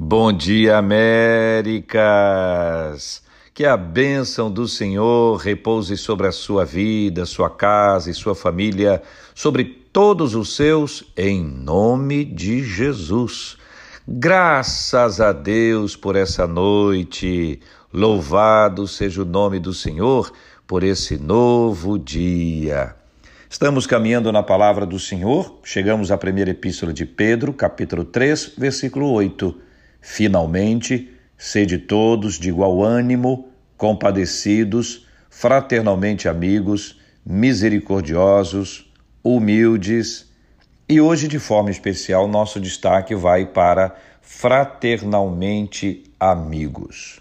Bom dia, Américas! Que a bênção do Senhor repouse sobre a sua vida, sua casa e sua família, sobre todos os seus, em nome de Jesus. Graças a Deus por essa noite. Louvado seja o nome do Senhor por esse novo dia. Estamos caminhando na palavra do Senhor, chegamos à primeira epístola de Pedro, capítulo 3, versículo 8. Finalmente, sede todos de igual ânimo, compadecidos, fraternalmente amigos, misericordiosos, humildes. E hoje, de forma especial, nosso destaque vai para fraternalmente amigos.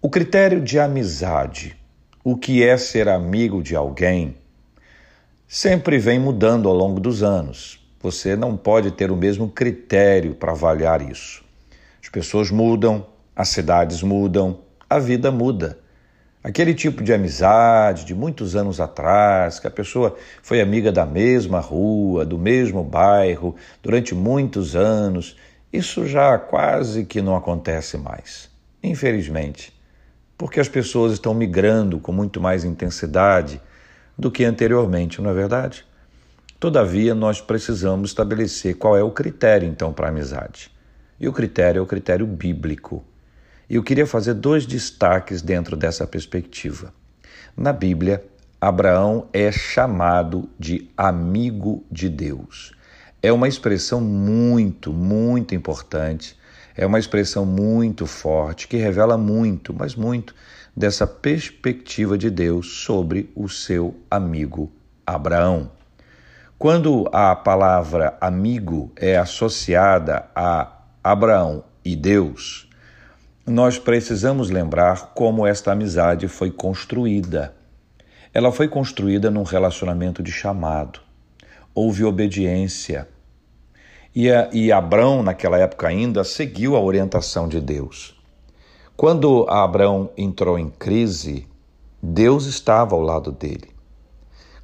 O critério de amizade, o que é ser amigo de alguém, sempre vem mudando ao longo dos anos. Você não pode ter o mesmo critério para avaliar isso. As pessoas mudam, as cidades mudam, a vida muda. Aquele tipo de amizade de muitos anos atrás, que a pessoa foi amiga da mesma rua, do mesmo bairro, durante muitos anos, isso já quase que não acontece mais. Infelizmente, porque as pessoas estão migrando com muito mais intensidade do que anteriormente, não é verdade? Todavia, nós precisamos estabelecer qual é o critério, então, para a amizade. E o critério é o critério bíblico. E eu queria fazer dois destaques dentro dessa perspectiva. Na Bíblia, Abraão é chamado de amigo de Deus. É uma expressão muito, muito importante, é uma expressão muito forte que revela muito, mas muito, dessa perspectiva de Deus sobre o seu amigo Abraão. Quando a palavra amigo é associada a Abraão e Deus, nós precisamos lembrar como esta amizade foi construída. Ela foi construída num relacionamento de chamado. Houve obediência. E, a, e Abraão, naquela época ainda, seguiu a orientação de Deus. Quando Abraão entrou em crise, Deus estava ao lado dele.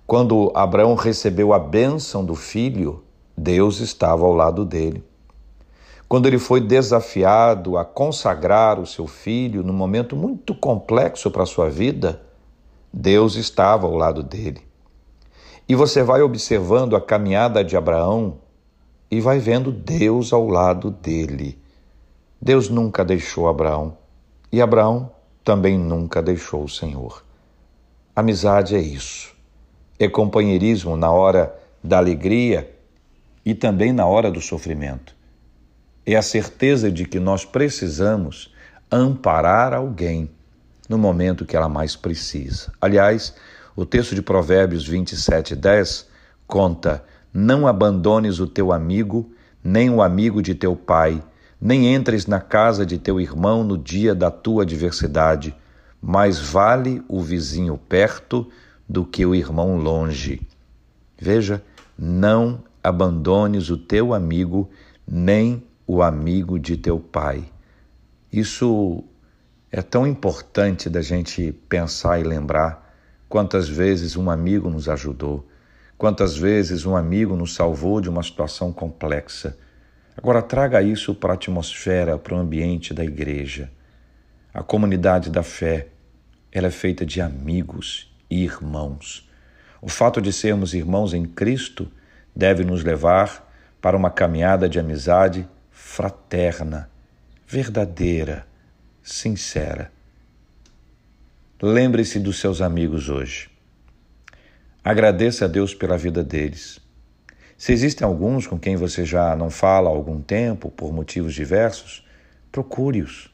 Quando Abraão recebeu a bênção do filho, Deus estava ao lado dele. Quando ele foi desafiado a consagrar o seu filho num momento muito complexo para a sua vida, Deus estava ao lado dele. E você vai observando a caminhada de Abraão e vai vendo Deus ao lado dele. Deus nunca deixou Abraão e Abraão também nunca deixou o Senhor. Amizade é isso. É companheirismo na hora da alegria e também na hora do sofrimento é a certeza de que nós precisamos amparar alguém no momento que ela mais precisa. Aliás, o texto de Provérbios 27, 10 conta: Não abandones o teu amigo, nem o amigo de teu pai, nem entres na casa de teu irmão no dia da tua adversidade, mais vale o vizinho perto do que o irmão longe. Veja, não abandones o teu amigo, nem o amigo de teu pai. Isso é tão importante da gente pensar e lembrar quantas vezes um amigo nos ajudou, quantas vezes um amigo nos salvou de uma situação complexa. Agora traga isso para a atmosfera, para o ambiente da igreja. A comunidade da fé, ela é feita de amigos e irmãos. O fato de sermos irmãos em Cristo deve nos levar para uma caminhada de amizade fraterna, verdadeira, sincera. Lembre-se dos seus amigos hoje. Agradeça a Deus pela vida deles. Se existem alguns com quem você já não fala há algum tempo, por motivos diversos, procure-os.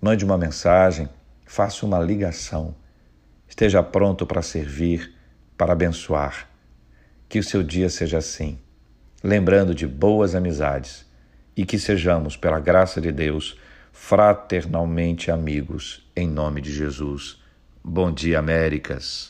Mande uma mensagem, faça uma ligação. Esteja pronto para servir, para abençoar. Que o seu dia seja assim, lembrando de boas amizades e que sejamos, pela graça de Deus, fraternalmente amigos, em nome de Jesus. Bom dia, Américas.